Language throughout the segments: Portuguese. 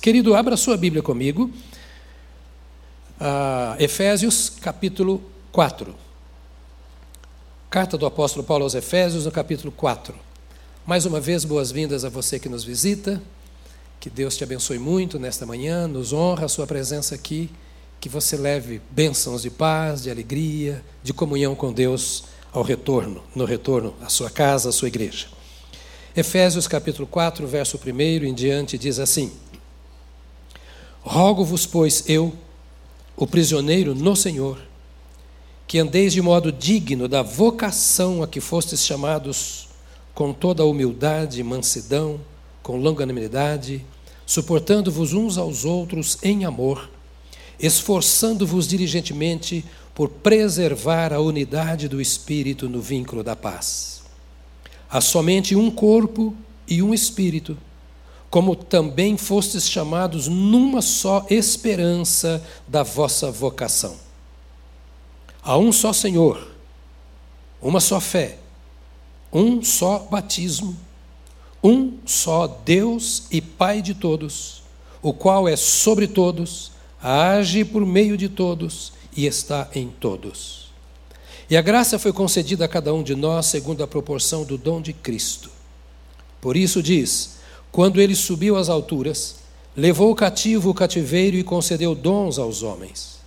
Querido, abra sua Bíblia comigo. Efésios, capítulo 4. Carta do apóstolo Paulo aos Efésios, no capítulo 4. Mais uma vez, boas-vindas a você que nos visita. Que Deus te abençoe muito nesta manhã, nos honra a sua presença aqui. Que você leve bênçãos de paz, de alegria, de comunhão com Deus ao retorno, no retorno à sua casa, à sua igreja. Efésios capítulo 4, verso 1 em diante, diz assim: Rogo-vos, pois, eu, o prisioneiro no Senhor, que andeis de modo digno da vocação a que fostes chamados, com toda a humildade e mansidão, com longanimidade, suportando-vos uns aos outros em amor, esforçando-vos diligentemente por preservar a unidade do Espírito no vínculo da paz. Há somente um corpo e um Espírito como também fostes chamados numa só esperança da vossa vocação. Há um só Senhor, uma só fé, um só batismo, um só Deus e Pai de todos, o qual é sobre todos, age por meio de todos e está em todos. E a graça foi concedida a cada um de nós segundo a proporção do dom de Cristo. Por isso diz: quando ele subiu às alturas, levou cativo o cativeiro e concedeu dons aos homens.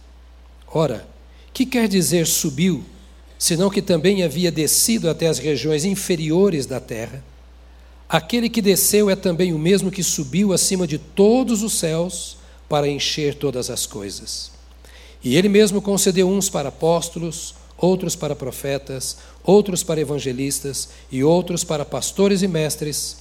Ora, que quer dizer subiu, senão que também havia descido até as regiões inferiores da terra? Aquele que desceu é também o mesmo que subiu acima de todos os céus para encher todas as coisas. E ele mesmo concedeu uns para apóstolos, outros para profetas, outros para evangelistas e outros para pastores e mestres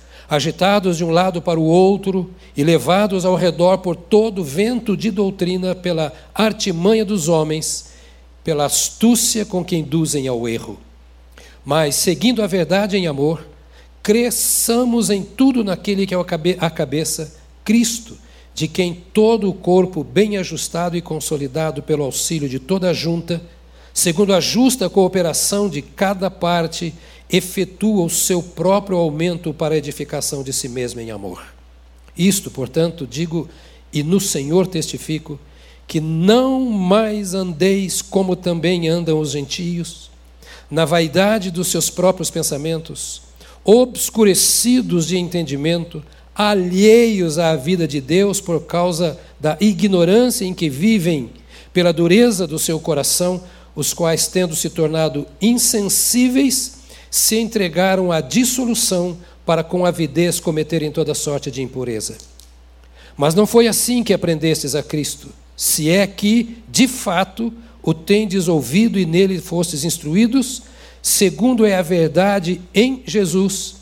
agitados de um lado para o outro e levados ao redor por todo vento de doutrina pela artimanha dos homens, pela astúcia com que induzem ao erro. Mas, seguindo a verdade em amor, cresçamos em tudo naquele que é a cabeça, Cristo, de quem todo o corpo, bem ajustado e consolidado pelo auxílio de toda a junta, segundo a justa cooperação de cada parte, efetua o seu próprio aumento para a edificação de si mesmo em amor. Isto, portanto, digo e no Senhor testifico, que não mais andeis como também andam os gentios, na vaidade dos seus próprios pensamentos, obscurecidos de entendimento, alheios à vida de Deus por causa da ignorância em que vivem, pela dureza do seu coração, os quais, tendo se tornado insensíveis, se entregaram à dissolução para com avidez cometerem toda sorte de impureza. Mas não foi assim que aprendestes a Cristo, se é que, de fato, o tendes ouvido e nele fostes instruídos, segundo é a verdade em Jesus,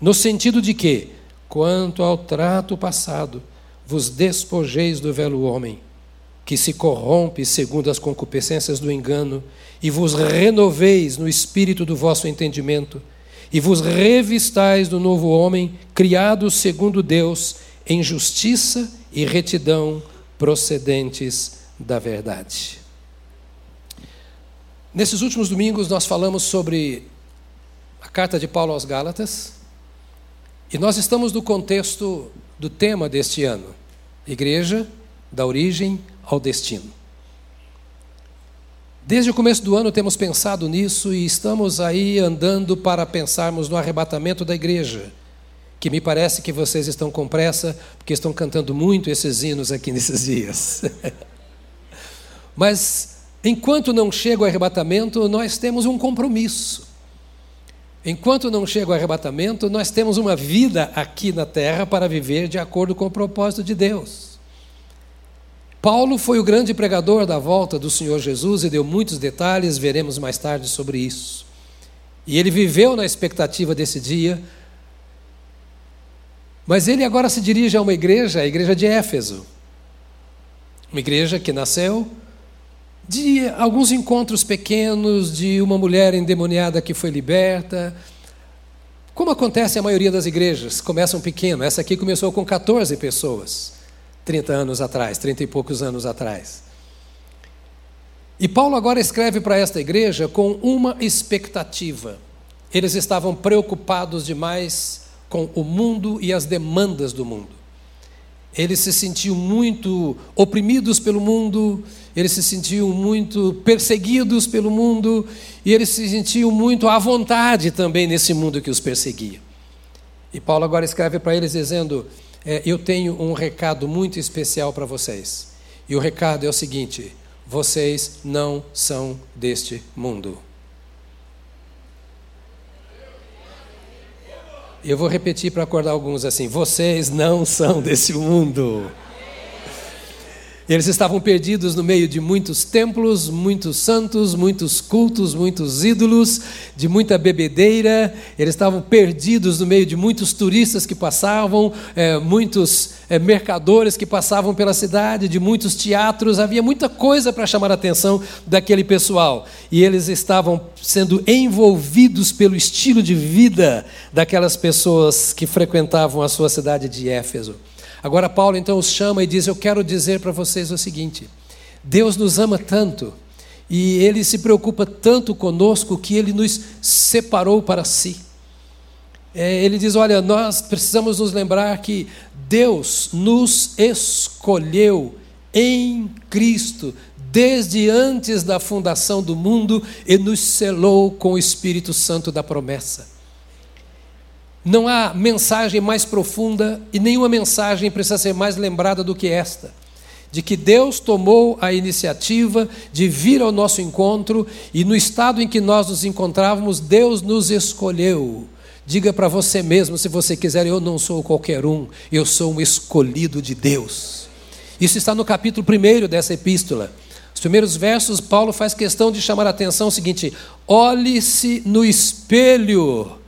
no sentido de que, quanto ao trato passado, vos despojeis do velho homem que se corrompe segundo as concupiscências do engano, e vos renoveis no espírito do vosso entendimento, e vos revistais do novo homem, criado segundo Deus, em justiça e retidão procedentes da verdade. Nesses últimos domingos, nós falamos sobre a carta de Paulo aos Gálatas, e nós estamos no contexto do tema deste ano: Igreja, da origem ao destino. Desde o começo do ano temos pensado nisso e estamos aí andando para pensarmos no arrebatamento da igreja, que me parece que vocês estão com pressa, porque estão cantando muito esses hinos aqui nesses dias. Mas enquanto não chega o arrebatamento, nós temos um compromisso. Enquanto não chega o arrebatamento, nós temos uma vida aqui na terra para viver de acordo com o propósito de Deus. Paulo foi o grande pregador da volta do Senhor Jesus e deu muitos detalhes, veremos mais tarde sobre isso. E ele viveu na expectativa desse dia, mas ele agora se dirige a uma igreja, a igreja de Éfeso. Uma igreja que nasceu de alguns encontros pequenos, de uma mulher endemoniada que foi liberta. Como acontece a maioria das igrejas, começam pequeno. Essa aqui começou com 14 pessoas, 30 anos atrás, 30 e poucos anos atrás. E Paulo agora escreve para esta igreja com uma expectativa. Eles estavam preocupados demais com o mundo e as demandas do mundo. Eles se sentiam muito oprimidos pelo mundo, eles se sentiam muito perseguidos pelo mundo, e eles se sentiam muito à vontade também nesse mundo que os perseguia. E Paulo agora escreve para eles dizendo: é, Eu tenho um recado muito especial para vocês. E o recado é o seguinte: vocês não são deste mundo. Eu vou repetir para acordar alguns assim: vocês não são desse mundo. Eles estavam perdidos no meio de muitos templos, muitos santos, muitos cultos, muitos ídolos, de muita bebedeira. Eles estavam perdidos no meio de muitos turistas que passavam, é, muitos é, mercadores que passavam pela cidade, de muitos teatros. Havia muita coisa para chamar a atenção daquele pessoal. E eles estavam sendo envolvidos pelo estilo de vida daquelas pessoas que frequentavam a sua cidade de Éfeso. Agora, Paulo então os chama e diz: Eu quero dizer para vocês o seguinte: Deus nos ama tanto e Ele se preocupa tanto conosco que Ele nos separou para si. É, ele diz: Olha, nós precisamos nos lembrar que Deus nos escolheu em Cristo desde antes da fundação do mundo e nos selou com o Espírito Santo da promessa. Não há mensagem mais profunda e nenhuma mensagem precisa ser mais lembrada do que esta. De que Deus tomou a iniciativa de vir ao nosso encontro e no estado em que nós nos encontrávamos, Deus nos escolheu. Diga para você mesmo, se você quiser, eu não sou qualquer um, eu sou um escolhido de Deus. Isso está no capítulo 1 dessa epístola. Os primeiros versos, Paulo faz questão de chamar a atenção o seguinte: olhe-se no espelho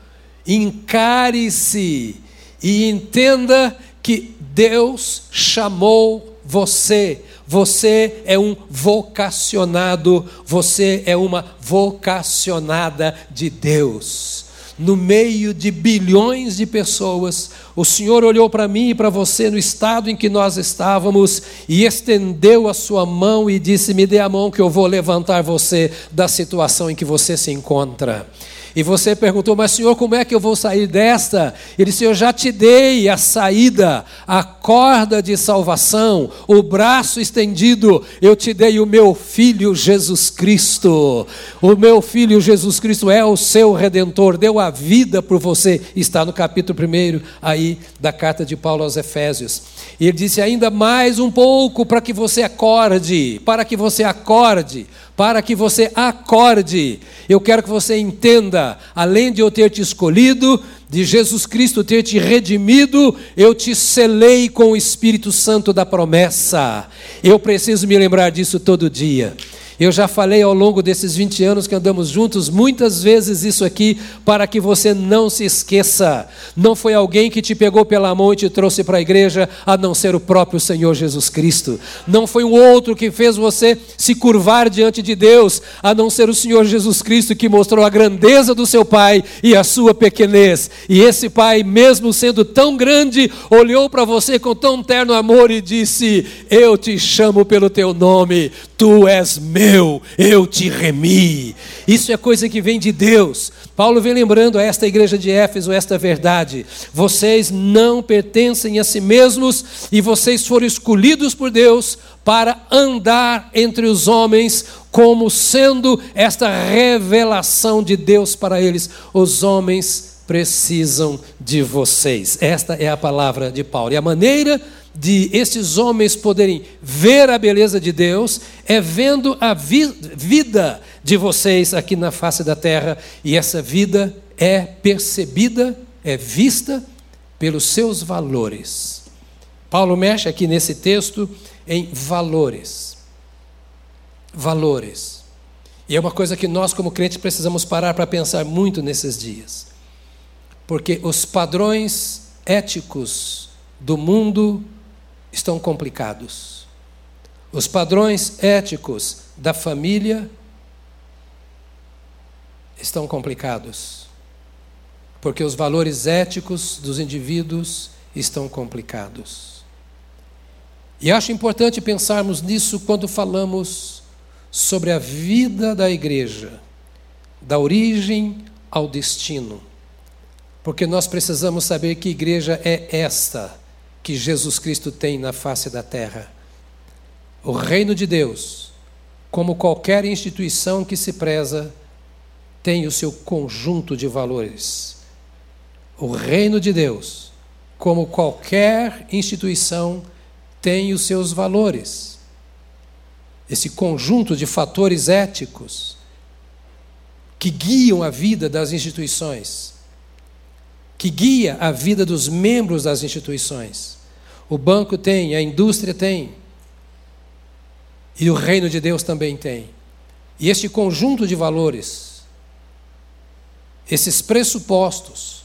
encare-se e entenda que Deus chamou você. Você é um vocacionado, você é uma vocacionada de Deus. No meio de bilhões de pessoas, o Senhor olhou para mim e para você no estado em que nós estávamos e estendeu a sua mão e disse: Me dê a mão que eu vou levantar você da situação em que você se encontra. E você perguntou, mas Senhor, como é que eu vou sair desta? Ele disse: Eu já te dei a saída, a corda de salvação, o braço estendido. Eu te dei o meu filho Jesus Cristo. O meu filho Jesus Cristo é o seu redentor, deu a vida por você. Está no capítulo 1 aí da carta de Paulo aos Efésios. E ele disse: ainda mais um pouco para que você acorde, para que você acorde para que você acorde. Eu quero que você entenda, além de eu ter te escolhido, de Jesus Cristo ter te redimido, eu te selei com o Espírito Santo da promessa. Eu preciso me lembrar disso todo dia. Eu já falei ao longo desses 20 anos que andamos juntos muitas vezes isso aqui para que você não se esqueça. Não foi alguém que te pegou pela mão e te trouxe para a igreja, a não ser o próprio Senhor Jesus Cristo. Não foi um outro que fez você se curvar diante de Deus, a não ser o Senhor Jesus Cristo que mostrou a grandeza do seu Pai e a sua pequenez. E esse Pai, mesmo sendo tão grande, olhou para você com tão terno amor e disse: Eu te chamo pelo teu nome, tu és meu meu, eu te remi. Isso é coisa que vem de Deus. Paulo vem lembrando a esta igreja de Éfeso esta verdade. Vocês não pertencem a si mesmos e vocês foram escolhidos por Deus para andar entre os homens como sendo esta revelação de Deus para eles. Os homens precisam de vocês. Esta é a palavra de Paulo. E a maneira de esses homens poderem ver a beleza de Deus é vendo a vi vida de vocês aqui na face da terra, e essa vida é percebida, é vista pelos seus valores. Paulo mexe aqui nesse texto em valores. Valores. E é uma coisa que nós, como crentes, precisamos parar para pensar muito nesses dias. Porque os padrões éticos do mundo estão complicados. Os padrões éticos da família estão complicados. Porque os valores éticos dos indivíduos estão complicados. E acho importante pensarmos nisso quando falamos sobre a vida da igreja, da origem ao destino. Porque nós precisamos saber que igreja é esta que Jesus Cristo tem na face da terra. O reino de Deus, como qualquer instituição que se preza, tem o seu conjunto de valores. O reino de Deus, como qualquer instituição, tem os seus valores. Esse conjunto de fatores éticos que guiam a vida das instituições, que guia a vida dos membros das instituições. O banco tem, a indústria tem, e o reino de Deus também tem. E este conjunto de valores, esses pressupostos,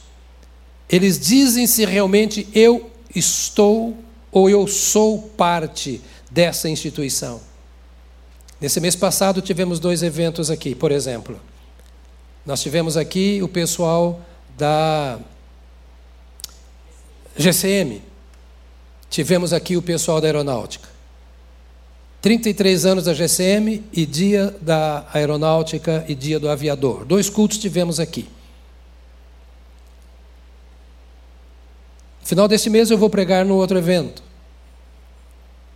eles dizem se realmente eu estou ou eu sou parte dessa instituição. Nesse mês passado tivemos dois eventos aqui, por exemplo. Nós tivemos aqui o pessoal da GCM. Tivemos aqui o pessoal da aeronáutica. 33 anos da GCM e dia da aeronáutica e dia do aviador. Dois cultos tivemos aqui. Final desse mês eu vou pregar no outro evento,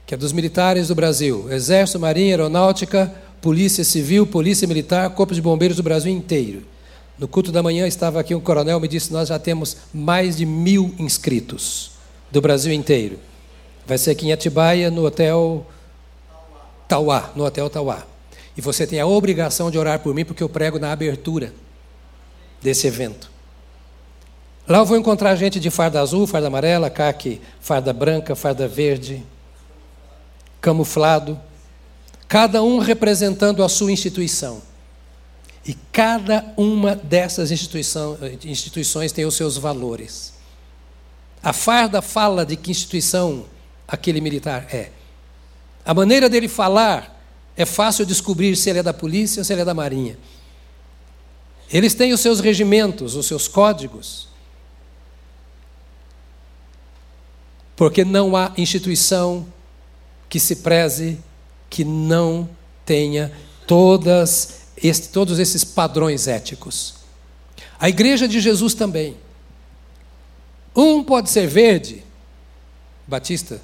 que é dos militares do Brasil: Exército, Marinha, Aeronáutica, Polícia Civil, Polícia Militar, Corpo de Bombeiros do Brasil inteiro. No culto da manhã estava aqui um coronel me disse: Nós já temos mais de mil inscritos do Brasil inteiro. Vai ser aqui em Atibaia, no hotel Tauá, no hotel Tauá. E você tem a obrigação de orar por mim, porque eu prego na abertura desse evento. Lá eu vou encontrar gente de farda azul, farda amarela, caque, farda branca, farda verde, camuflado, cada um representando a sua instituição. E cada uma dessas instituições tem os seus valores. A farda fala de que instituição aquele militar é. A maneira dele falar é fácil descobrir se ele é da polícia ou se ele é da marinha. Eles têm os seus regimentos, os seus códigos. Porque não há instituição que se preze que não tenha todas este, todos esses padrões éticos. A igreja de Jesus também. Um pode ser verde, batista.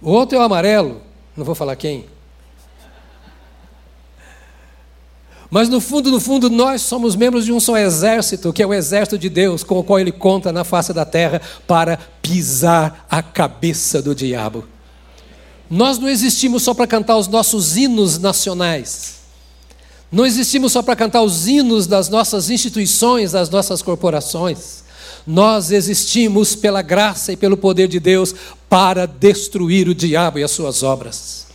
O outro é o amarelo, não vou falar quem. Mas no fundo, no fundo, nós somos membros de um só exército, que é o exército de Deus, com o qual ele conta na face da terra para pisar a cabeça do diabo. Nós não existimos só para cantar os nossos hinos nacionais. Não existimos só para cantar os hinos das nossas instituições, das nossas corporações. Nós existimos pela graça e pelo poder de Deus para destruir o diabo e as suas obras.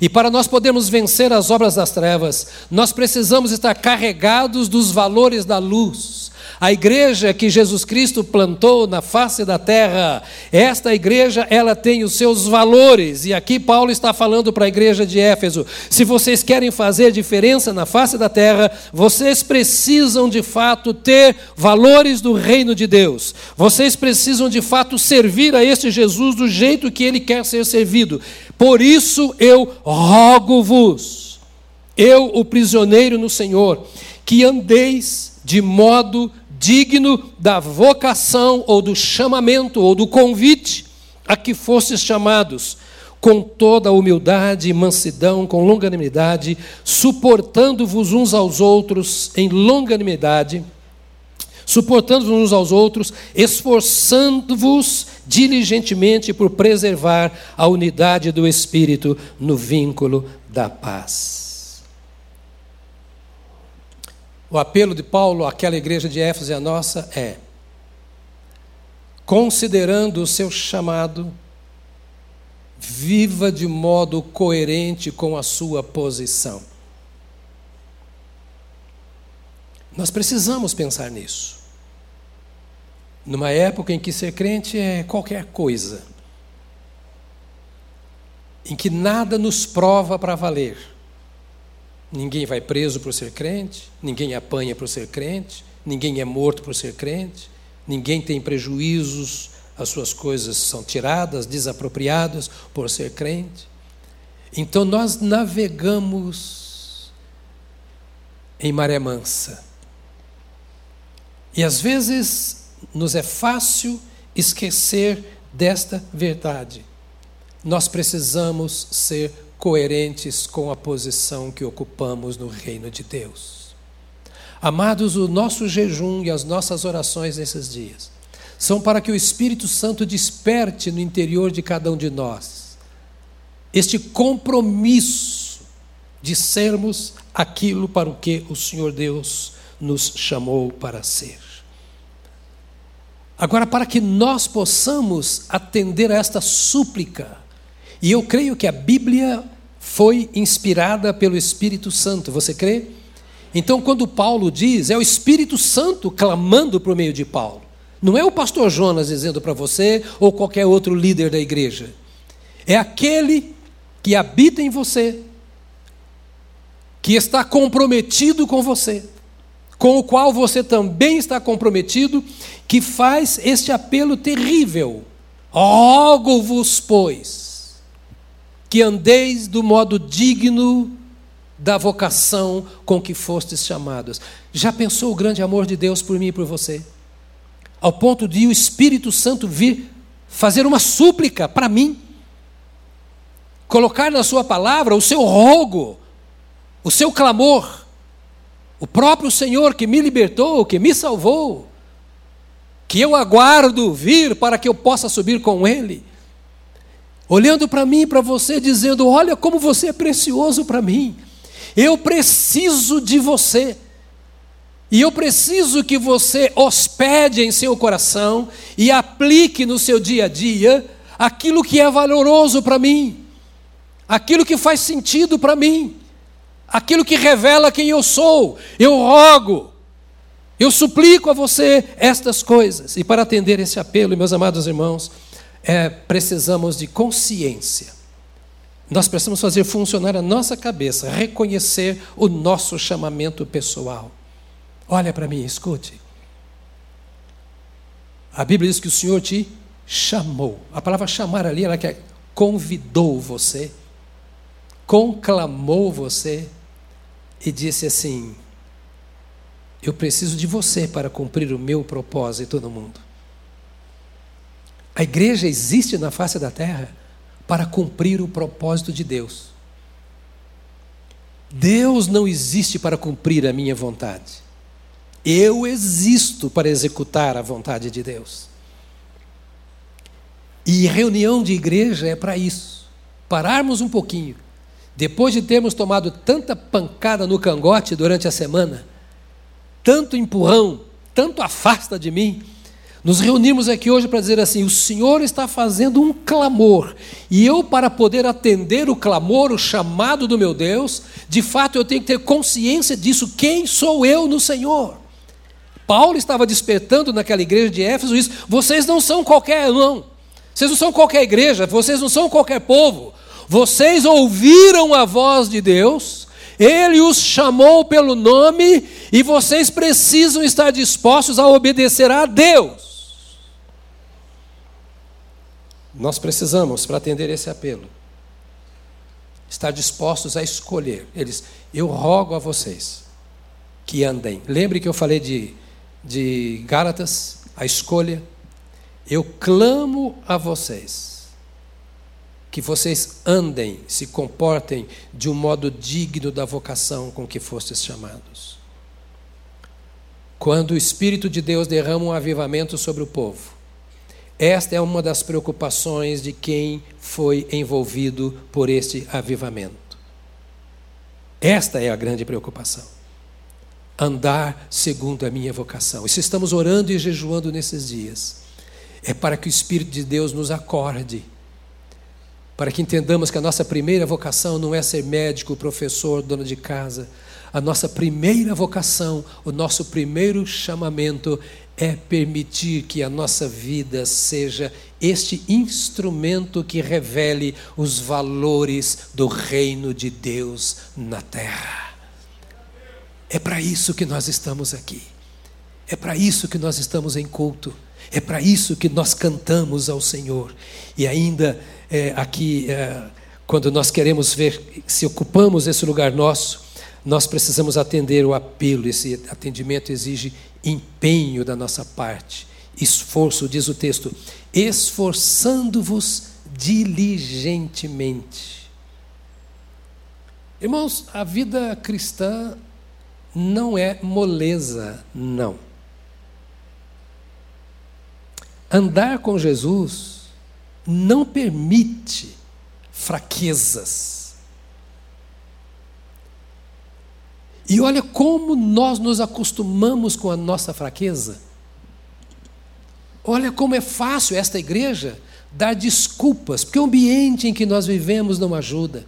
E para nós podermos vencer as obras das trevas, nós precisamos estar carregados dos valores da luz. A igreja que Jesus Cristo plantou na face da terra, esta igreja, ela tem os seus valores. E aqui Paulo está falando para a igreja de Éfeso: se vocês querem fazer diferença na face da terra, vocês precisam de fato ter valores do reino de Deus. Vocês precisam de fato servir a este Jesus do jeito que ele quer ser servido. Por isso eu rogo-vos, eu, o prisioneiro no Senhor, que andeis de modo digno da vocação ou do chamamento ou do convite a que fostes chamados, com toda a humildade e mansidão, com longanimidade, suportando-vos uns aos outros em longanimidade, suportando-vos uns aos outros, esforçando-vos diligentemente por preservar a unidade do Espírito no vínculo da paz. O apelo de Paulo àquela igreja de Éfeso e a nossa é: considerando o seu chamado, viva de modo coerente com a sua posição. Nós precisamos pensar nisso. Numa época em que ser crente é qualquer coisa. em que nada nos prova para valer. Ninguém vai preso por ser crente, ninguém apanha por ser crente, ninguém é morto por ser crente, ninguém tem prejuízos, as suas coisas são tiradas, desapropriadas por ser crente. Então nós navegamos em maré mansa. E às vezes nos é fácil esquecer desta verdade. Nós precisamos ser coerentes com a posição que ocupamos no reino de Deus. Amados, o nosso jejum e as nossas orações nesses dias são para que o Espírito Santo desperte no interior de cada um de nós este compromisso de sermos aquilo para o que o Senhor Deus nos chamou para ser. Agora, para que nós possamos atender a esta súplica, e eu creio que a Bíblia foi inspirada pelo Espírito Santo, você crê? Então, quando Paulo diz, é o Espírito Santo clamando por meio de Paulo, não é o pastor Jonas dizendo para você ou qualquer outro líder da igreja, é aquele que habita em você, que está comprometido com você, com o qual você também está comprometido, que faz este apelo terrível. Rogo-vos, pois, que andeis do modo digno da vocação com que fostes chamados. Já pensou o grande amor de Deus por mim e por você? Ao ponto de o Espírito Santo vir fazer uma súplica para mim colocar na Sua palavra o seu rogo, o seu clamor. O próprio Senhor que me libertou, que me salvou, que eu aguardo vir para que eu possa subir com Ele, olhando para mim e para você, dizendo: Olha como você é precioso para mim, eu preciso de você. E eu preciso que você hospede em seu coração e aplique no seu dia a dia aquilo que é valoroso para mim aquilo que faz sentido para mim, aquilo que revela quem eu sou. Eu rogo, eu suplico a você estas coisas. E para atender esse apelo, meus amados irmãos, é, precisamos de consciência. Nós precisamos fazer funcionar a nossa cabeça, reconhecer o nosso chamamento pessoal. Olha para mim, escute. A Bíblia diz que o Senhor te chamou. A palavra chamar ali, ela que convidou você conclamou você e disse assim: Eu preciso de você para cumprir o meu propósito no mundo. A igreja existe na face da terra para cumprir o propósito de Deus. Deus não existe para cumprir a minha vontade. Eu existo para executar a vontade de Deus. E reunião de igreja é para isso. Pararmos um pouquinho depois de termos tomado tanta pancada no cangote durante a semana, tanto empurrão, tanto afasta de mim, nos reunimos aqui hoje para dizer assim: o Senhor está fazendo um clamor, e eu, para poder atender o clamor, o chamado do meu Deus, de fato eu tenho que ter consciência disso. Quem sou eu no Senhor? Paulo estava despertando naquela igreja de Éfeso isso: vocês não são qualquer não, vocês não são qualquer igreja, vocês não são qualquer povo, vocês ouviram a voz de Deus, ele os chamou pelo nome e vocês precisam estar dispostos a obedecer a Deus. Nós precisamos, para atender esse apelo, estar dispostos a escolher. Eles, eu rogo a vocês que andem. Lembre que eu falei de, de Gálatas, a escolha. Eu clamo a vocês que vocês andem, se comportem de um modo digno da vocação com que fostes chamados. Quando o Espírito de Deus derrama um avivamento sobre o povo, esta é uma das preocupações de quem foi envolvido por este avivamento. Esta é a grande preocupação. Andar segundo a minha vocação. E se estamos orando e jejuando nesses dias, é para que o Espírito de Deus nos acorde para que entendamos que a nossa primeira vocação não é ser médico, professor, dono de casa. A nossa primeira vocação, o nosso primeiro chamamento é permitir que a nossa vida seja este instrumento que revele os valores do reino de Deus na terra. É para isso que nós estamos aqui. É para isso que nós estamos em culto. É para isso que nós cantamos ao Senhor. E ainda é, aqui, é, quando nós queremos ver se ocupamos esse lugar nosso, nós precisamos atender o apelo. Esse atendimento exige empenho da nossa parte, esforço, diz o texto, esforçando-vos diligentemente. Irmãos, a vida cristã não é moleza, não. Andar com Jesus não permite fraquezas. E olha como nós nos acostumamos com a nossa fraqueza. Olha como é fácil esta igreja dar desculpas, porque o ambiente em que nós vivemos não ajuda.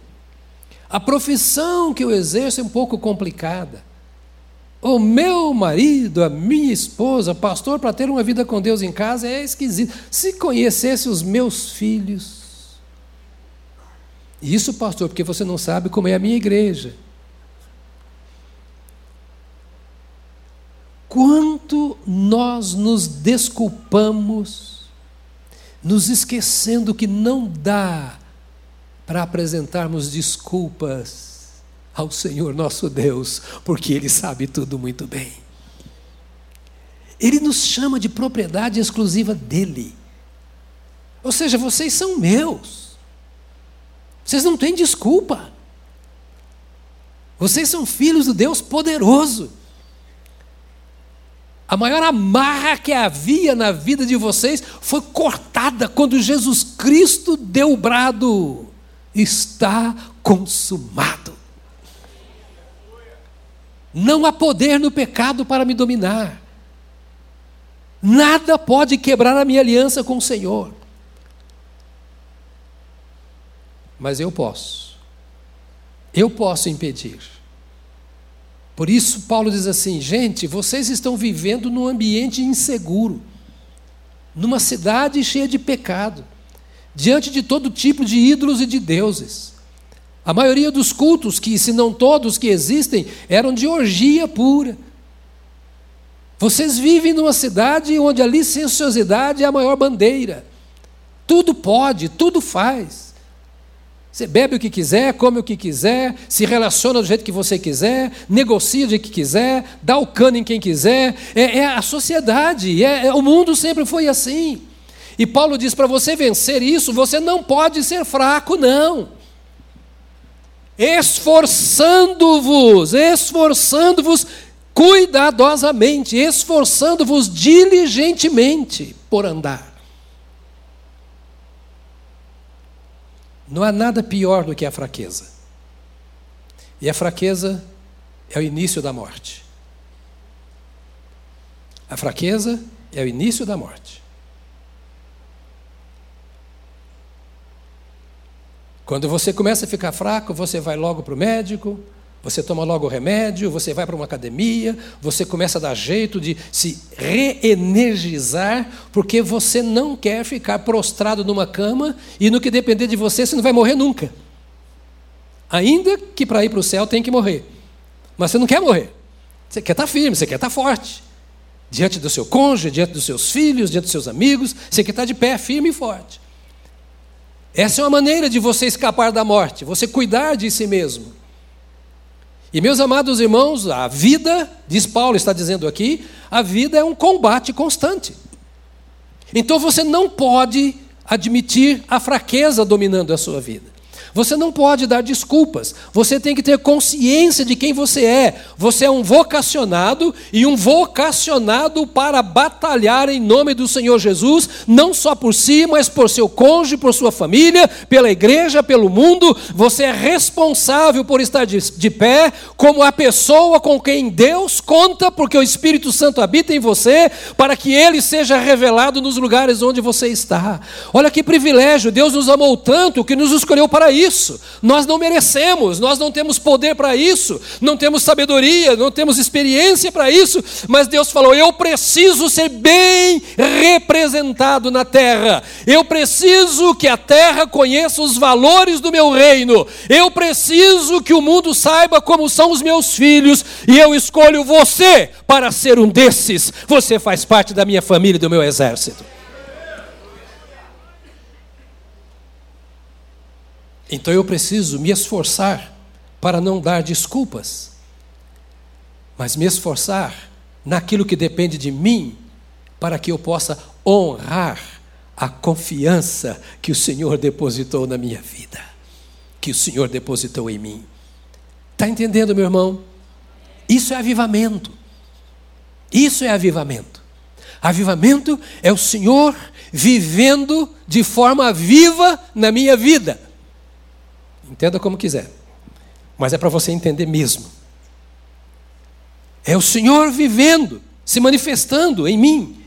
A profissão que eu exerço é um pouco complicada. O meu marido, a minha esposa, pastor, para ter uma vida com Deus em casa é esquisito. Se conhecesse os meus filhos. Isso, pastor, porque você não sabe como é a minha igreja. Quanto nós nos desculpamos, nos esquecendo que não dá para apresentarmos desculpas ao Senhor nosso Deus, porque Ele sabe tudo muito bem. Ele nos chama de propriedade exclusiva dele. Ou seja, vocês são meus. Vocês não têm desculpa. Vocês são filhos do Deus poderoso. A maior amarra que havia na vida de vocês foi cortada quando Jesus Cristo deu o brado: está consumado. Não há poder no pecado para me dominar. Nada pode quebrar a minha aliança com o Senhor. Mas eu posso. Eu posso impedir. Por isso, Paulo diz assim: gente, vocês estão vivendo num ambiente inseguro, numa cidade cheia de pecado, diante de todo tipo de ídolos e de deuses. A maioria dos cultos, que se não todos que existem, eram de orgia pura. Vocês vivem numa cidade onde a licenciosidade é a maior bandeira. Tudo pode, tudo faz. Você bebe o que quiser, come o que quiser, se relaciona do jeito que você quiser, negocia jeito que quiser, dá o cano em quem quiser. É, é a sociedade, é, é, o mundo sempre foi assim. E Paulo diz: para você vencer isso, você não pode ser fraco, não. Esforçando-vos, esforçando-vos cuidadosamente, esforçando-vos diligentemente por andar. Não há nada pior do que a fraqueza. E a fraqueza é o início da morte. A fraqueza é o início da morte. Quando você começa a ficar fraco, você vai logo para o médico, você toma logo o remédio, você vai para uma academia, você começa a dar jeito de se reenergizar, porque você não quer ficar prostrado numa cama e no que depender de você, você não vai morrer nunca. Ainda que para ir para o céu tem que morrer. Mas você não quer morrer. Você quer estar firme, você quer estar forte. Diante do seu cônjuge, diante dos seus filhos, diante dos seus amigos, você quer estar de pé firme e forte. Essa é uma maneira de você escapar da morte, você cuidar de si mesmo. E meus amados irmãos, a vida, diz Paulo, está dizendo aqui, a vida é um combate constante. Então você não pode admitir a fraqueza dominando a sua vida. Você não pode dar desculpas. Você tem que ter consciência de quem você é. Você é um vocacionado e um vocacionado para batalhar em nome do Senhor Jesus, não só por si, mas por seu cônjuge, por sua família, pela igreja, pelo mundo. Você é responsável por estar de, de pé como a pessoa com quem Deus conta, porque o Espírito Santo habita em você, para que ele seja revelado nos lugares onde você está. Olha que privilégio! Deus nos amou tanto que nos escolheu para para isso, nós não merecemos, nós não temos poder para isso, não temos sabedoria, não temos experiência para isso, mas Deus falou: eu preciso ser bem representado na terra, eu preciso que a terra conheça os valores do meu reino, eu preciso que o mundo saiba como são os meus filhos, e eu escolho você para ser um desses, você faz parte da minha família e do meu exército. Então eu preciso me esforçar para não dar desculpas, mas me esforçar naquilo que depende de mim, para que eu possa honrar a confiança que o Senhor depositou na minha vida, que o Senhor depositou em mim. Está entendendo, meu irmão? Isso é avivamento. Isso é avivamento. Avivamento é o Senhor vivendo de forma viva na minha vida. Entenda como quiser. Mas é para você entender mesmo. É o Senhor vivendo, se manifestando em mim.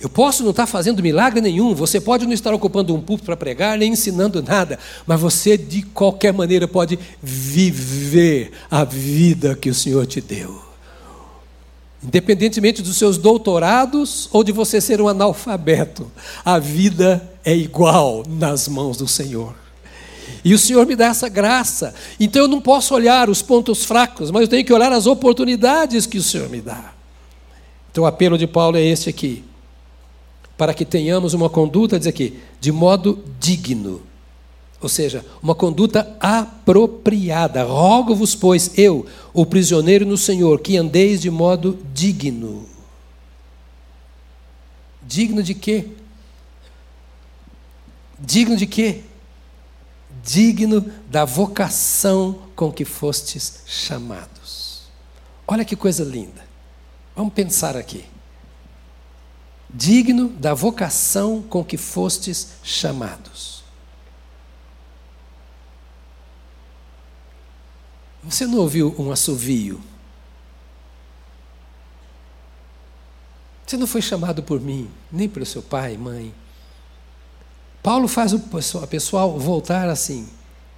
Eu posso não estar fazendo milagre nenhum, você pode não estar ocupando um púlpito para pregar, nem ensinando nada, mas você de qualquer maneira pode viver a vida que o Senhor te deu. Independentemente dos seus doutorados ou de você ser um analfabeto, a vida é igual nas mãos do Senhor. E o Senhor me dá essa graça. Então eu não posso olhar os pontos fracos, mas eu tenho que olhar as oportunidades que o Senhor me dá. Então o apelo de Paulo é esse aqui. Para que tenhamos uma conduta, diz aqui, de modo digno. Ou seja, uma conduta apropriada. Rogo-vos, pois, eu, o prisioneiro no Senhor, que andeis de modo digno. Digno de quê? Digno de quê? Digno da vocação com que fostes chamados. Olha que coisa linda. Vamos pensar aqui. Digno da vocação com que fostes chamados. Você não ouviu um assovio? Você não foi chamado por mim, nem pelo seu pai, mãe, Paulo faz o pessoal voltar assim.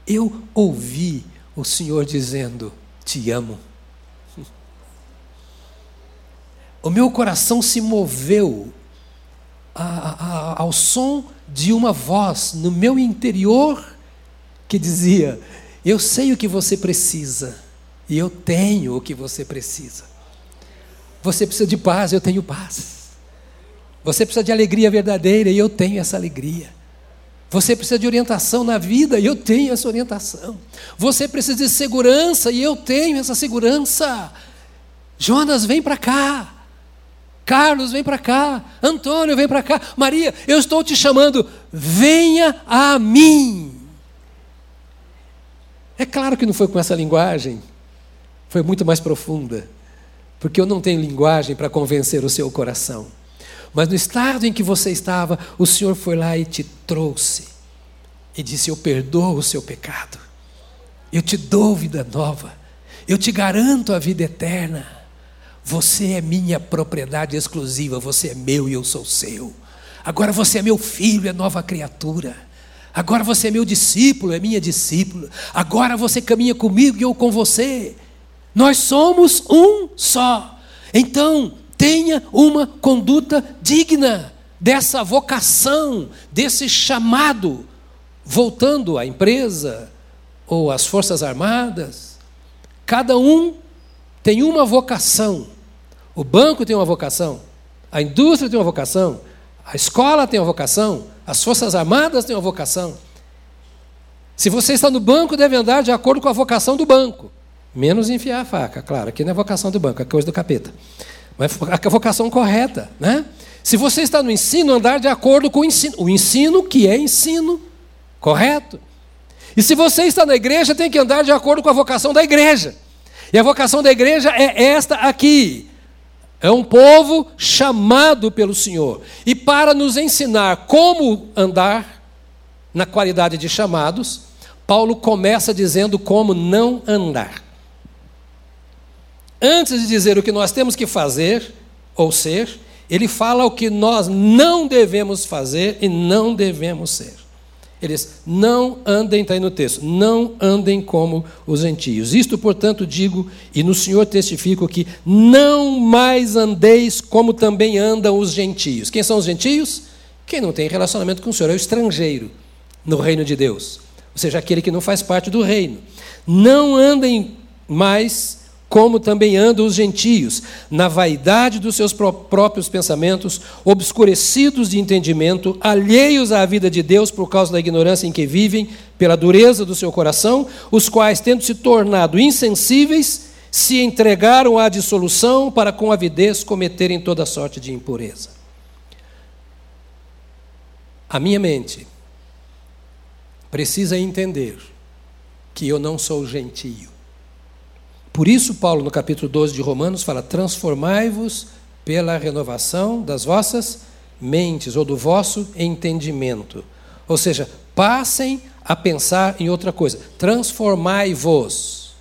Eu ouvi o Senhor dizendo: Te amo. O meu coração se moveu a, a, ao som de uma voz no meu interior que dizia: Eu sei o que você precisa e eu tenho o que você precisa. Você precisa de paz, eu tenho paz. Você precisa de alegria verdadeira e eu tenho essa alegria. Você precisa de orientação na vida e eu tenho essa orientação. Você precisa de segurança e eu tenho essa segurança. Jonas, vem para cá. Carlos, vem para cá. Antônio, vem para cá. Maria, eu estou te chamando. Venha a mim. É claro que não foi com essa linguagem. Foi muito mais profunda. Porque eu não tenho linguagem para convencer o seu coração. Mas no estado em que você estava, o Senhor foi lá e te trouxe e disse: Eu perdoo o seu pecado, eu te dou vida nova, eu te garanto a vida eterna. Você é minha propriedade exclusiva, você é meu e eu sou seu. Agora você é meu filho, é nova criatura. Agora você é meu discípulo, é minha discípula. Agora você caminha comigo e eu com você. Nós somos um só. Então, tenha uma conduta digna dessa vocação, desse chamado, voltando à empresa ou às Forças Armadas. Cada um tem uma vocação. O banco tem uma vocação, a indústria tem uma vocação, a escola tem uma vocação, as Forças Armadas têm uma vocação. Se você está no banco, deve andar de acordo com a vocação do banco. Menos enfiar a faca, claro, aqui não é vocação do banco, é coisa do capeta. A vocação correta, né? Se você está no ensino, andar de acordo com o ensino. O ensino que é ensino, correto? E se você está na igreja, tem que andar de acordo com a vocação da igreja. E a vocação da igreja é esta aqui. É um povo chamado pelo Senhor. E para nos ensinar como andar na qualidade de chamados, Paulo começa dizendo como não andar antes de dizer o que nós temos que fazer ou ser, ele fala o que nós não devemos fazer e não devemos ser. Eles não andem, está aí no texto, não andem como os gentios. Isto, portanto, digo, e no Senhor testifico que não mais andeis como também andam os gentios. Quem são os gentios? Quem não tem relacionamento com o Senhor, é o estrangeiro no reino de Deus, ou seja, aquele que não faz parte do reino. Não andem mais como também andam os gentios, na vaidade dos seus próprios pensamentos, obscurecidos de entendimento, alheios à vida de Deus por causa da ignorância em que vivem, pela dureza do seu coração, os quais, tendo se tornado insensíveis, se entregaram à dissolução para com avidez cometerem toda sorte de impureza. A minha mente precisa entender que eu não sou gentio. Por isso, Paulo, no capítulo 12 de Romanos, fala: transformai-vos pela renovação das vossas mentes ou do vosso entendimento. Ou seja, passem a pensar em outra coisa. Transformai-vos.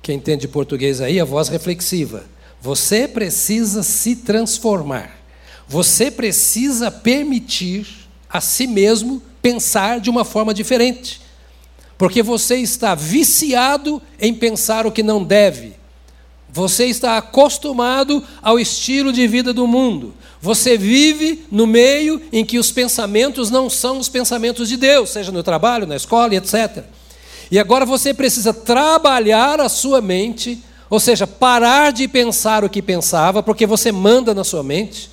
Quem entende português aí, a voz reflexiva. Você precisa se transformar. Você precisa permitir a si mesmo pensar de uma forma diferente. Porque você está viciado em pensar o que não deve. Você está acostumado ao estilo de vida do mundo. Você vive no meio em que os pensamentos não são os pensamentos de Deus, seja no trabalho, na escola, etc. E agora você precisa trabalhar a sua mente, ou seja, parar de pensar o que pensava, porque você manda na sua mente,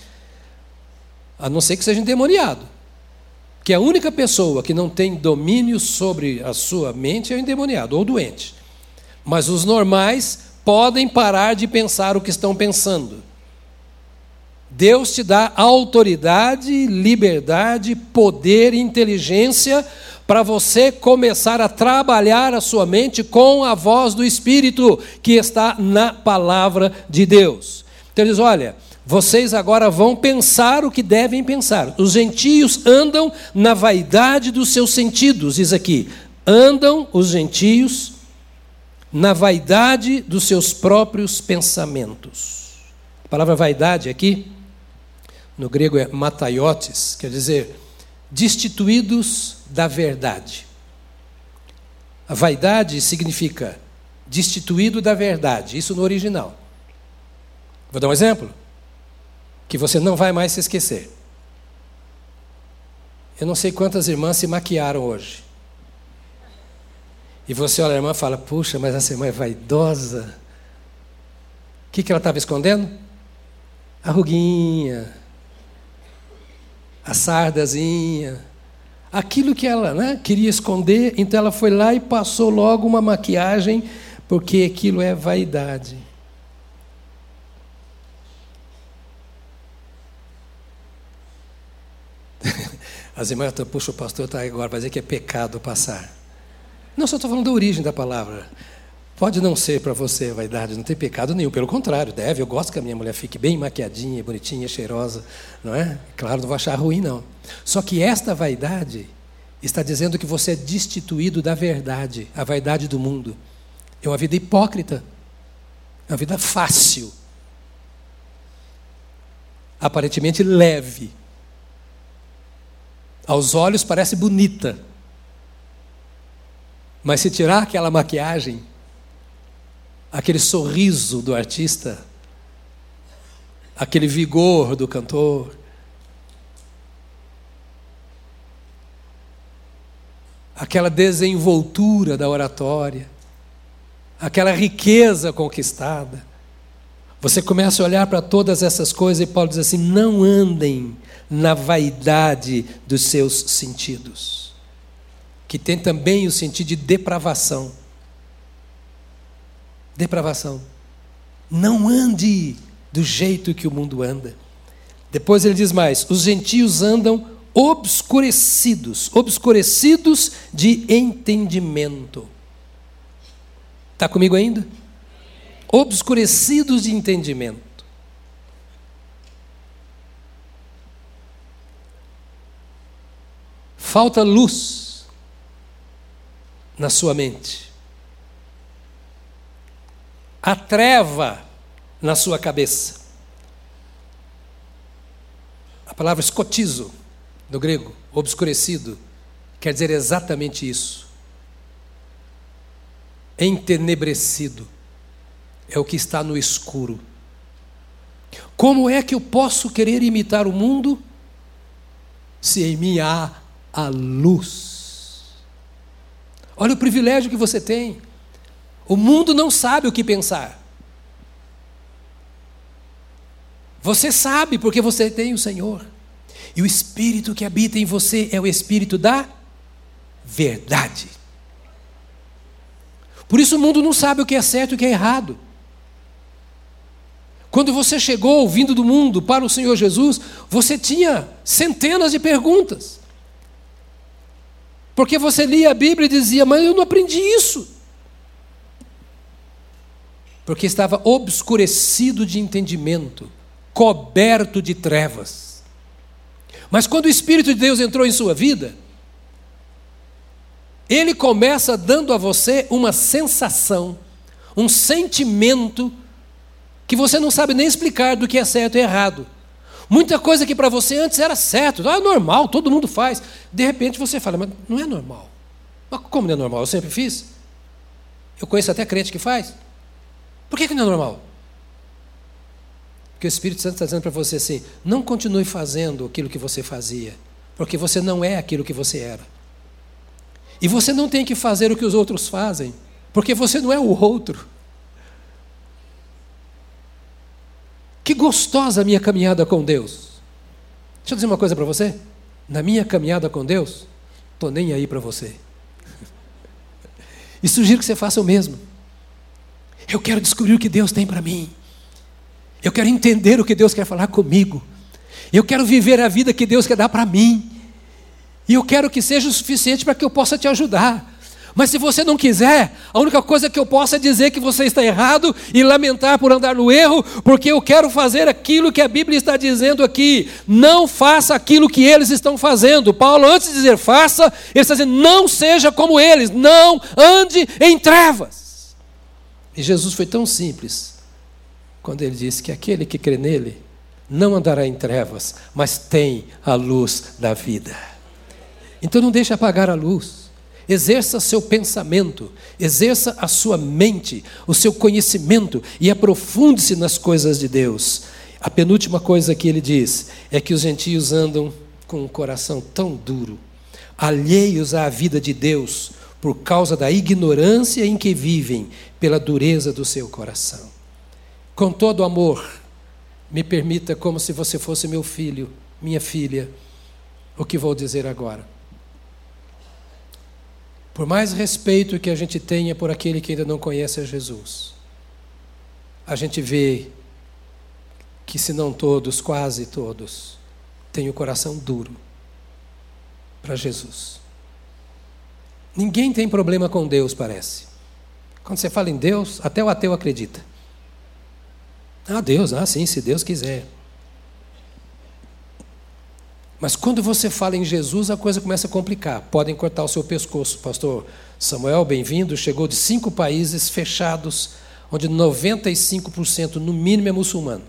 a não ser que seja endemoniado que a única pessoa que não tem domínio sobre a sua mente é o endemoniado ou doente. Mas os normais podem parar de pensar o que estão pensando. Deus te dá autoridade, liberdade, poder, inteligência para você começar a trabalhar a sua mente com a voz do Espírito que está na palavra de Deus. Então ele diz: olha, vocês agora vão pensar o que devem pensar. Os gentios andam na vaidade dos seus sentidos, diz aqui. Andam os gentios na vaidade dos seus próprios pensamentos. A palavra vaidade aqui, no grego é mataiotes, quer dizer destituídos da verdade. A vaidade significa destituído da verdade, isso no original. Vou dar um exemplo que você não vai mais se esquecer. Eu não sei quantas irmãs se maquiaram hoje. E você olha a irmã e fala: Puxa, mas essa irmã é vaidosa. O que, que ela estava escondendo? A ruguinha, a sardazinha, aquilo que ela né, queria esconder, então ela foi lá e passou logo uma maquiagem, porque aquilo é vaidade. As irmãs puxa, o pastor está agora, vai dizer que é pecado passar. Não, só estou falando da origem da palavra. Pode não ser para você vaidade, não tem pecado nenhum, pelo contrário, deve. Eu gosto que a minha mulher fique bem maquiadinha, bonitinha, cheirosa, não é? Claro, não vou achar ruim, não. Só que esta vaidade está dizendo que você é destituído da verdade, a vaidade do mundo. É uma vida hipócrita, é uma vida fácil, aparentemente leve, aos olhos parece bonita. Mas se tirar aquela maquiagem, aquele sorriso do artista, aquele vigor do cantor, aquela desenvoltura da oratória, aquela riqueza conquistada. Você começa a olhar para todas essas coisas e Paulo diz assim: não andem na vaidade dos seus sentidos, que tem também o sentido de depravação. Depravação. Não ande do jeito que o mundo anda. Depois ele diz mais: os gentios andam obscurecidos, obscurecidos de entendimento. Está comigo ainda? Obscurecidos de entendimento. Falta luz na sua mente. A treva na sua cabeça. A palavra escotizo, no grego, obscurecido, quer dizer exatamente isso. Entenebrecido é o que está no escuro. Como é que eu posso querer imitar o mundo se em mim há a luz? Olha o privilégio que você tem. O mundo não sabe o que pensar. Você sabe porque você tem o Senhor. E o Espírito que habita em você é o Espírito da verdade. Por isso o mundo não sabe o que é certo e o que é errado. Quando você chegou vindo do mundo para o Senhor Jesus, você tinha centenas de perguntas. Porque você lia a Bíblia e dizia, mas eu não aprendi isso. Porque estava obscurecido de entendimento, coberto de trevas. Mas quando o Espírito de Deus entrou em sua vida, ele começa dando a você uma sensação, um sentimento que você não sabe nem explicar do que é certo e errado. Muita coisa que para você antes era certo, ah, normal, todo mundo faz. De repente você fala, mas não é normal. Mas como não é normal? Eu sempre fiz. Eu conheço até crente que faz. Por que, que não é normal? Porque o Espírito Santo está dizendo para você assim: não continue fazendo aquilo que você fazia, porque você não é aquilo que você era. E você não tem que fazer o que os outros fazem, porque você não é o outro. Que gostosa a minha caminhada com Deus. Deixa eu dizer uma coisa para você. Na minha caminhada com Deus, estou nem aí para você. E sugiro que você faça o mesmo. Eu quero descobrir o que Deus tem para mim. Eu quero entender o que Deus quer falar comigo. Eu quero viver a vida que Deus quer dar para mim. E eu quero que seja o suficiente para que eu possa te ajudar. Mas se você não quiser, a única coisa que eu posso é dizer que você está errado e lamentar por andar no erro, porque eu quero fazer aquilo que a Bíblia está dizendo aqui. Não faça aquilo que eles estão fazendo. Paulo, antes de dizer faça, ele está dizendo não seja como eles, não ande em trevas. E Jesus foi tão simples quando ele disse que aquele que crê nele não andará em trevas, mas tem a luz da vida. Então não deixe apagar a luz. Exerça seu pensamento, exerça a sua mente, o seu conhecimento e aprofunde-se nas coisas de Deus. A penúltima coisa que ele diz é que os gentios andam com um coração tão duro, alheios à vida de Deus, por causa da ignorância em que vivem, pela dureza do seu coração. Com todo amor, me permita, como se você fosse meu filho, minha filha, o que vou dizer agora. Por mais respeito que a gente tenha por aquele que ainda não conhece a Jesus, a gente vê que, se não todos, quase todos, têm o coração duro para Jesus. Ninguém tem problema com Deus, parece. Quando você fala em Deus, até o ateu acredita. Ah, Deus, ah, sim, se Deus quiser. Mas quando você fala em Jesus, a coisa começa a complicar. Podem cortar o seu pescoço. Pastor Samuel, bem-vindo. Chegou de cinco países fechados, onde 95% no mínimo é muçulmano.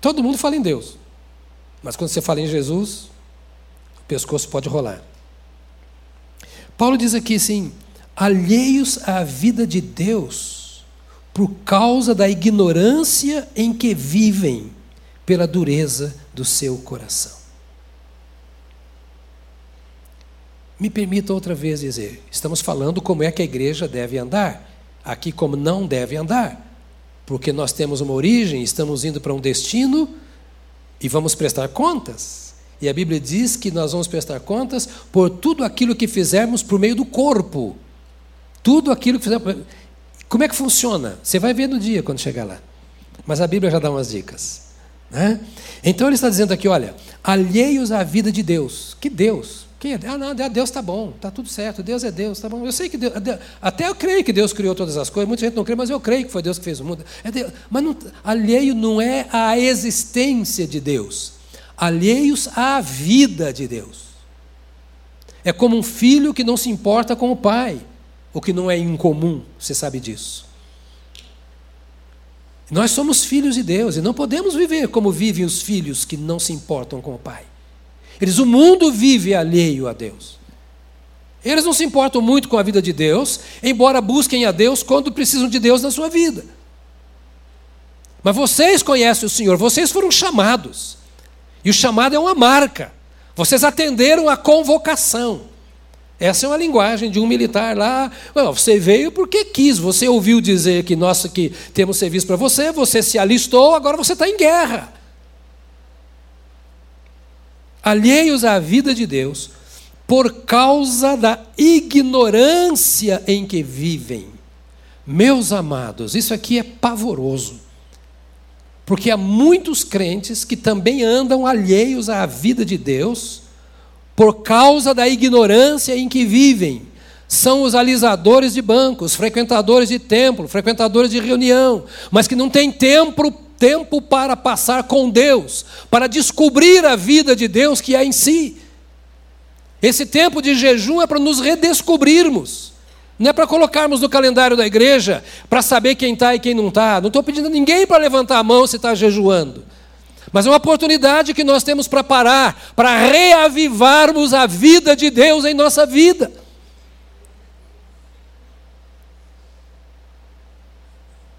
Todo mundo fala em Deus. Mas quando você fala em Jesus, o pescoço pode rolar. Paulo diz aqui assim: alheios à vida de Deus, por causa da ignorância em que vivem, pela dureza do seu coração. Me permita outra vez dizer: estamos falando como é que a igreja deve andar, aqui como não deve andar, porque nós temos uma origem, estamos indo para um destino e vamos prestar contas. E a Bíblia diz que nós vamos prestar contas por tudo aquilo que fizermos por meio do corpo. Tudo aquilo que fizermos. Como é que funciona? Você vai ver no dia quando chegar lá. Mas a Bíblia já dá umas dicas. Né? Então ele está dizendo aqui: olha, alheios à vida de Deus. Que Deus? Quem é? Ah, não, Deus está bom, está tudo certo, Deus é Deus, está bom. Eu sei que Deus, até eu creio que Deus criou todas as coisas, muita gente não crê, mas eu creio que foi Deus que fez o mundo. É Deus, mas não, alheio não é à existência de Deus, alheios à vida de Deus. É como um filho que não se importa com o pai, o que não é incomum, você sabe disso. Nós somos filhos de Deus e não podemos viver como vivem os filhos que não se importam com o Pai. Eles, o mundo vive alheio a Deus. Eles não se importam muito com a vida de Deus, embora busquem a Deus quando precisam de Deus na sua vida. Mas vocês conhecem o Senhor, vocês foram chamados. E o chamado é uma marca. Vocês atenderam a convocação. Essa é uma linguagem de um militar lá. você veio porque quis, você ouviu dizer que nós que temos serviço para você, você se alistou, agora você está em guerra. Alheios à vida de Deus, por causa da ignorância em que vivem. Meus amados, isso aqui é pavoroso. Porque há muitos crentes que também andam alheios à vida de Deus por causa da ignorância em que vivem. São os alisadores de bancos, frequentadores de templo, frequentadores de reunião, mas que não têm tempo, tempo para passar com Deus, para descobrir a vida de Deus que há em si. Esse tempo de jejum é para nos redescobrirmos. Não é para colocarmos no calendário da igreja para saber quem está e quem não está. Não estou pedindo a ninguém para levantar a mão se está jejuando. Mas é uma oportunidade que nós temos para parar, para reavivarmos a vida de Deus em nossa vida.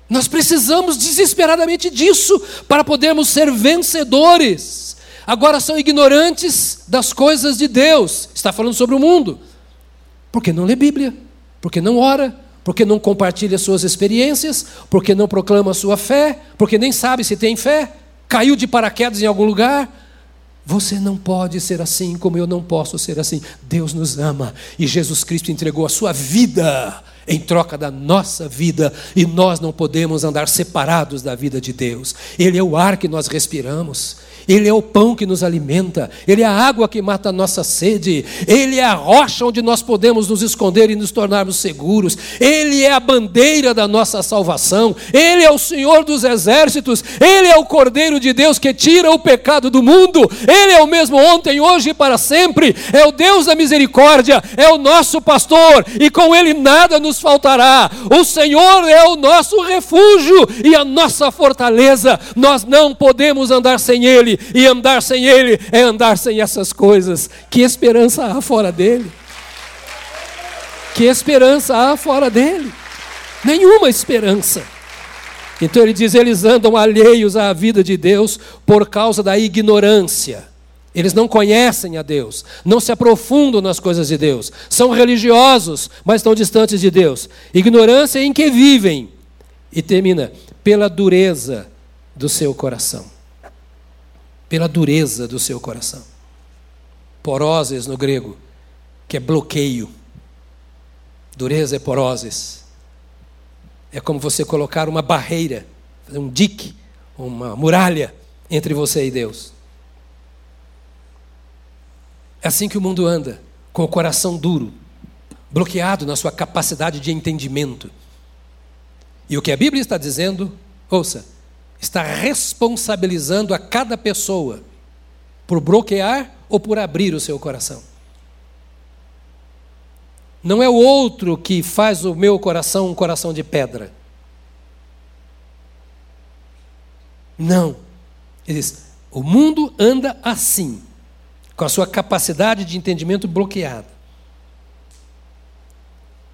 Nós precisamos desesperadamente disso para podermos ser vencedores. Agora são ignorantes das coisas de Deus. Está falando sobre o mundo. Porque não lê Bíblia, porque não ora, porque não compartilha suas experiências, porque não proclama sua fé, porque nem sabe se tem fé caiu de paraquedas em algum lugar. Você não pode ser assim como eu não posso ser assim. Deus nos ama e Jesus Cristo entregou a sua vida em troca da nossa vida e nós não podemos andar separados da vida de Deus. Ele é o ar que nós respiramos. Ele é o pão que nos alimenta, Ele é a água que mata a nossa sede, Ele é a rocha onde nós podemos nos esconder e nos tornarmos seguros, Ele é a bandeira da nossa salvação, Ele é o Senhor dos exércitos, Ele é o Cordeiro de Deus que tira o pecado do mundo, Ele é o mesmo ontem, hoje e para sempre, é o Deus da misericórdia, é o nosso pastor e com Ele nada nos faltará. O Senhor é o nosso refúgio e a nossa fortaleza, nós não podemos andar sem Ele e andar sem Ele é andar sem essas coisas. Que esperança há fora dele? Que esperança há fora dele? Nenhuma esperança. Então ele diz: eles andam alheios à vida de Deus por causa da ignorância. Eles não conhecem a Deus, não se aprofundam nas coisas de Deus, são religiosos, mas estão distantes de Deus. Ignorância em que vivem. E termina, pela dureza do seu coração pela dureza do seu coração. Poroses no grego, que é bloqueio. Dureza é poroses. É como você colocar uma barreira, um dique, uma muralha entre você e Deus. É assim que o mundo anda, com o coração duro, bloqueado na sua capacidade de entendimento. E o que a Bíblia está dizendo, ouça, está responsabilizando a cada pessoa por bloquear ou por abrir o seu coração. Não é o outro que faz o meu coração um coração de pedra. Não. Ele diz: o mundo anda assim, com a sua capacidade de entendimento bloqueada.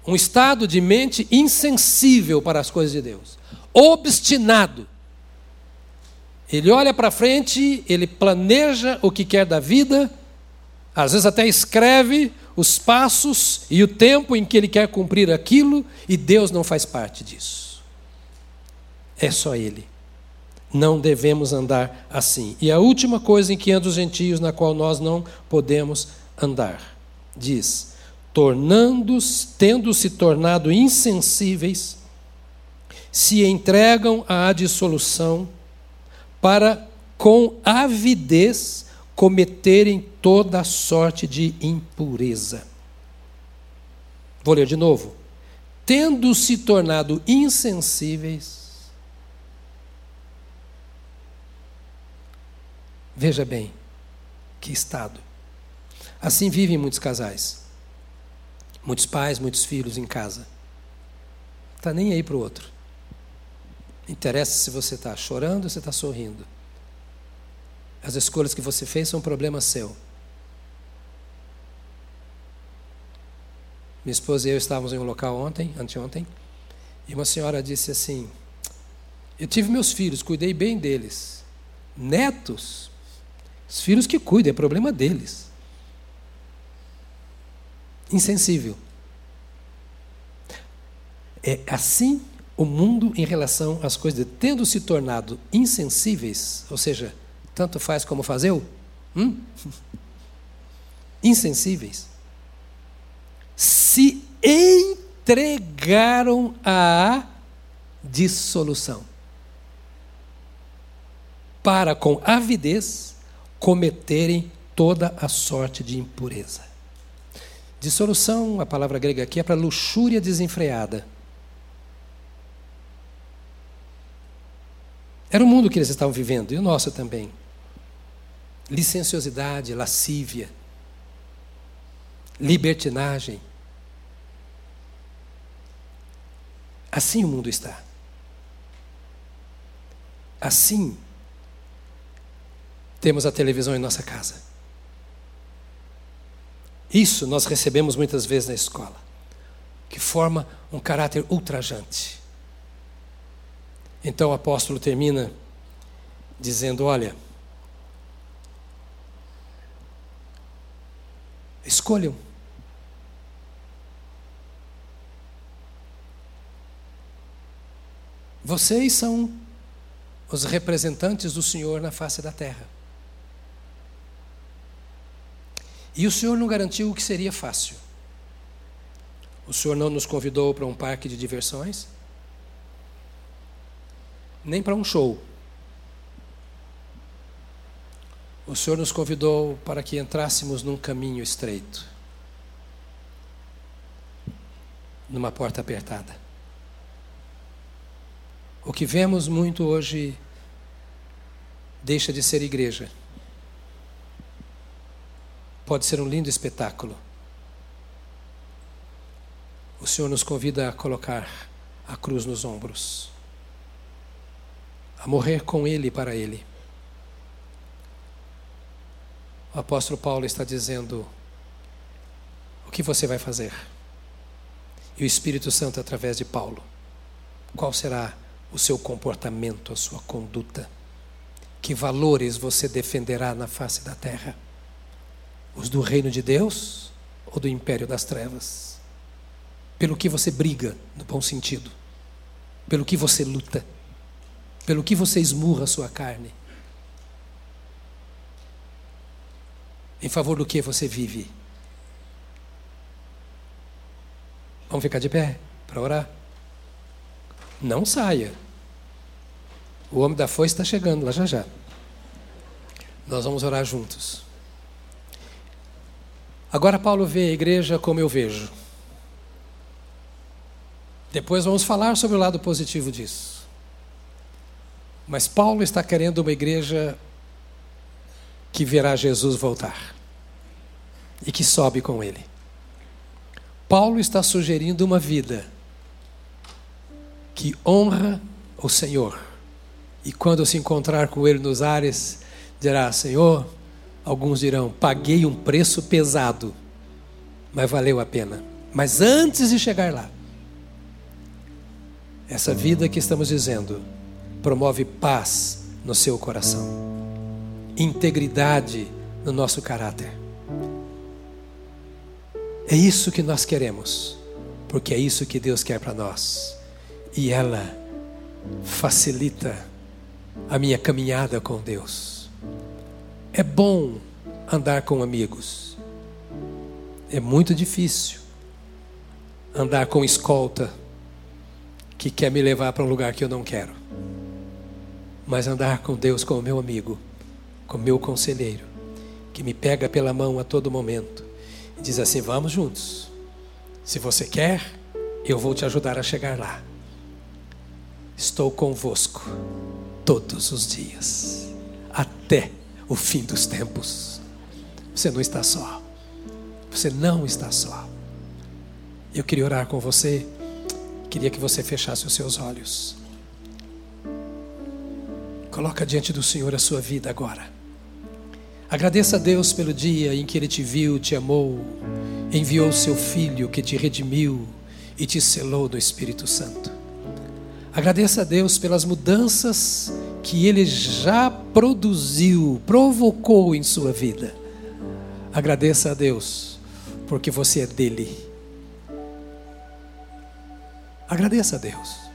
Um estado de mente insensível para as coisas de Deus, obstinado ele olha para frente, ele planeja o que quer da vida, às vezes até escreve os passos e o tempo em que ele quer cumprir aquilo, e Deus não faz parte disso. É só Ele. Não devemos andar assim. E a última coisa em que andam os gentios, na qual nós não podemos andar, diz: tornando-se, tendo se tornado insensíveis, se entregam à dissolução para com avidez cometerem toda sorte de impureza. Vou ler de novo. Tendo se tornado insensíveis, veja bem, que estado. Assim vivem muitos casais, muitos pais, muitos filhos em casa. Está nem aí para o outro. Interessa se você está chorando ou se está sorrindo. As escolhas que você fez são um problema seu. Minha esposa e eu estávamos em um local ontem, anteontem, e uma senhora disse assim: Eu tive meus filhos, cuidei bem deles. Netos, os filhos que cuidam, é problema deles. Insensível. É assim o mundo em relação às coisas, tendo se tornado insensíveis, ou seja, tanto faz como fazeu, hum? insensíveis, se entregaram à dissolução, para com avidez cometerem toda a sorte de impureza. Dissolução, a palavra grega aqui é para luxúria desenfreada. Era o mundo que eles estavam vivendo, e o nosso também. Licenciosidade, lascívia, libertinagem. Assim o mundo está. Assim temos a televisão em nossa casa. Isso nós recebemos muitas vezes na escola, que forma um caráter ultrajante. Então o apóstolo termina dizendo: Olha, escolham. Vocês são os representantes do Senhor na face da terra. E o Senhor não garantiu que seria fácil. O Senhor não nos convidou para um parque de diversões nem para um show. O Senhor nos convidou para que entrássemos num caminho estreito, numa porta apertada. O que vemos muito hoje deixa de ser igreja. Pode ser um lindo espetáculo. O Senhor nos convida a colocar a cruz nos ombros a morrer com Ele para Ele. O apóstolo Paulo está dizendo: o que você vai fazer? E o Espírito Santo, através de Paulo, qual será o seu comportamento, a sua conduta? Que valores você defenderá na face da terra? Os do reino de Deus ou do império das trevas? Pelo que você briga, no bom sentido? Pelo que você luta? Pelo que você esmurra a sua carne? Em favor do que você vive? Vamos ficar de pé para orar? Não saia. O homem da foice está chegando lá já já. Nós vamos orar juntos. Agora Paulo vê a igreja como eu vejo. Depois vamos falar sobre o lado positivo disso. Mas Paulo está querendo uma igreja que verá Jesus voltar e que sobe com ele. Paulo está sugerindo uma vida que honra o Senhor. E quando se encontrar com ele nos ares, dirá: Senhor, alguns dirão, paguei um preço pesado, mas valeu a pena. Mas antes de chegar lá, essa vida que estamos dizendo, promove paz no seu coração, integridade no nosso caráter. É isso que nós queremos, porque é isso que Deus quer para nós. E ela facilita a minha caminhada com Deus. É bom andar com amigos. É muito difícil andar com escolta que quer me levar para um lugar que eu não quero mas andar com Deus como meu amigo, como meu conselheiro, que me pega pela mão a todo momento e diz assim: vamos juntos. Se você quer, eu vou te ajudar a chegar lá. Estou convosco todos os dias, até o fim dos tempos. Você não está só. Você não está só. Eu queria orar com você. Queria que você fechasse os seus olhos. Coloca diante do Senhor a sua vida agora. Agradeça a Deus pelo dia em que Ele te viu, te amou enviou seu Filho que te redimiu e te selou no Espírito Santo. Agradeça a Deus pelas mudanças que Ele já produziu, provocou em sua vida. Agradeça a Deus, porque você é dele. Agradeça a Deus.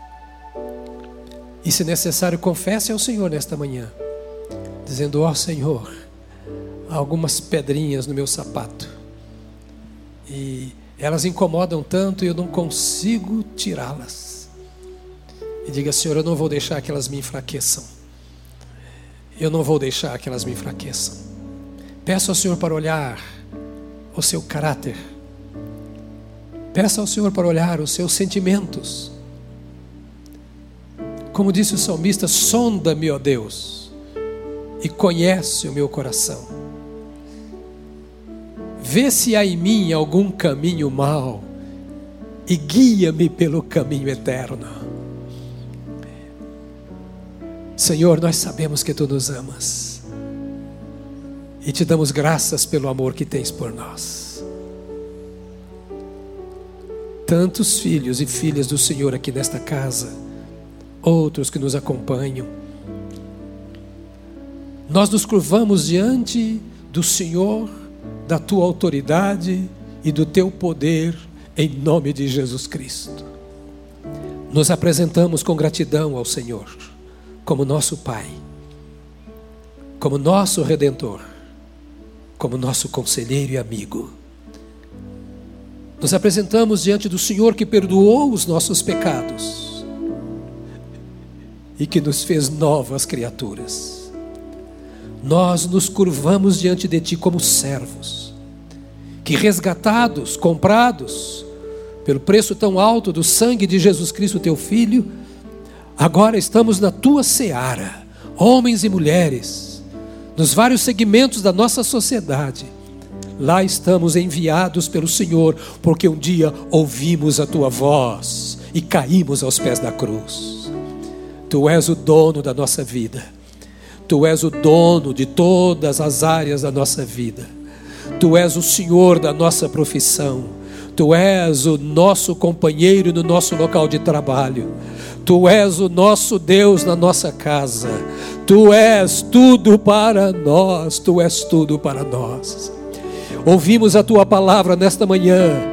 E se necessário, confesse ao Senhor nesta manhã, dizendo: Ó oh, Senhor, há algumas pedrinhas no meu sapato, e elas incomodam tanto e eu não consigo tirá-las. E diga: Senhor, eu não vou deixar que elas me enfraqueçam. Eu não vou deixar que elas me enfraqueçam. Peço ao Senhor para olhar o seu caráter. Peça ao Senhor para olhar os seus sentimentos como disse o salmista, sonda-me, ó Deus, e conhece o meu coração. Vê se há em mim algum caminho mau e guia-me pelo caminho eterno. Senhor, nós sabemos que tu nos amas e te damos graças pelo amor que tens por nós. Tantos filhos e filhas do Senhor aqui nesta casa outros que nos acompanham. Nós nos curvamos diante do Senhor, da tua autoridade e do teu poder, em nome de Jesus Cristo. Nos apresentamos com gratidão ao Senhor, como nosso Pai, como nosso Redentor, como nosso conselheiro e amigo. Nos apresentamos diante do Senhor que perdoou os nossos pecados e que nos fez novas criaturas. Nós nos curvamos diante de Ti como servos, que resgatados, comprados, pelo preço tão alto do sangue de Jesus Cristo, Teu Filho, agora estamos na Tua seara, homens e mulheres, nos vários segmentos da nossa sociedade. Lá estamos enviados pelo Senhor, porque um dia ouvimos a Tua voz e caímos aos pés da cruz. Tu és o dono da nossa vida. Tu és o dono de todas as áreas da nossa vida. Tu és o Senhor da nossa profissão. Tu és o nosso companheiro no nosso local de trabalho. Tu és o nosso Deus na nossa casa. Tu és tudo para nós. Tu és tudo para nós. Ouvimos a tua palavra nesta manhã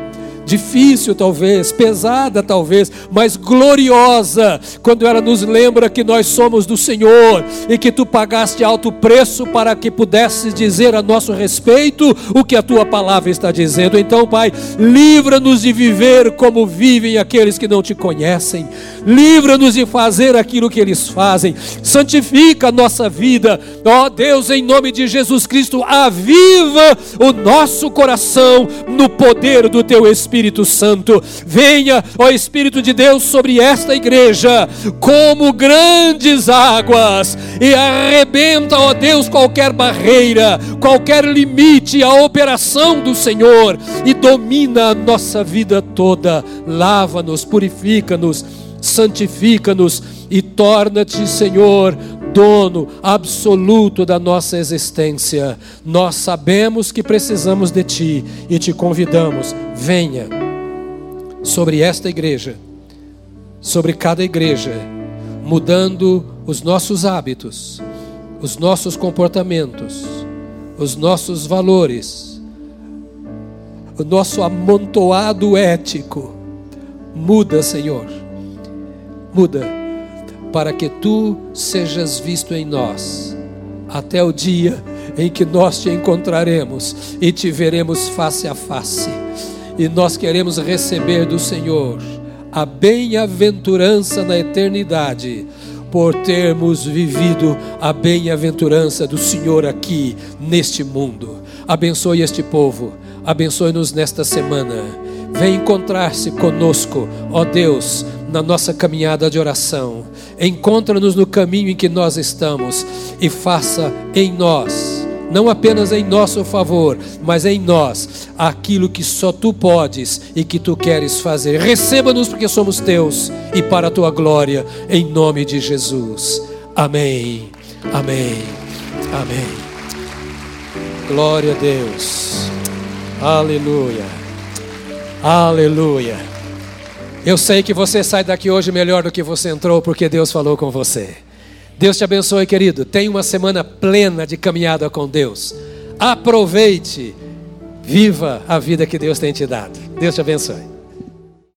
difícil talvez, pesada talvez, mas gloriosa, quando ela nos lembra que nós somos do Senhor e que tu pagaste alto preço para que pudesses dizer a nosso respeito o que a tua palavra está dizendo. Então, Pai, livra-nos de viver como vivem aqueles que não te conhecem, livra-nos de fazer aquilo que eles fazem, santifica a nossa vida, ó Deus, em nome de Jesus Cristo, aviva o nosso coração no poder do teu Espírito Espírito Santo. Venha, ó Espírito de Deus, sobre esta igreja como grandes águas e arrebenta, ó Deus, qualquer barreira, qualquer limite à operação do Senhor e domina a nossa vida toda. Lava-nos, purifica-nos, santifica-nos e torna-te, Senhor, dono absoluto da nossa existência. Nós sabemos que precisamos de Ti e te convidamos, venha sobre esta igreja, sobre cada igreja, mudando os nossos hábitos, os nossos comportamentos, os nossos valores, o nosso amontoado ético. Muda, Senhor, muda para que tu sejas visto em nós, até o dia em que nós te encontraremos e te veremos face a face. E nós queremos receber do Senhor a bem-aventurança na eternidade, por termos vivido a bem-aventurança do Senhor aqui neste mundo. Abençoe este povo, abençoe-nos nesta semana. Vem encontrar-se conosco, ó Deus, na nossa caminhada de oração. Encontra-nos no caminho em que nós estamos e faça em nós, não apenas em nosso favor, mas em nós, aquilo que só tu podes e que tu queres fazer. Receba-nos porque somos teus e para a tua glória, em nome de Jesus. Amém. Amém. Amém. Glória a Deus. Aleluia. Aleluia. Eu sei que você sai daqui hoje melhor do que você entrou, porque Deus falou com você. Deus te abençoe, querido. Tenha uma semana plena de caminhada com Deus. Aproveite, viva a vida que Deus tem te dado. Deus te abençoe.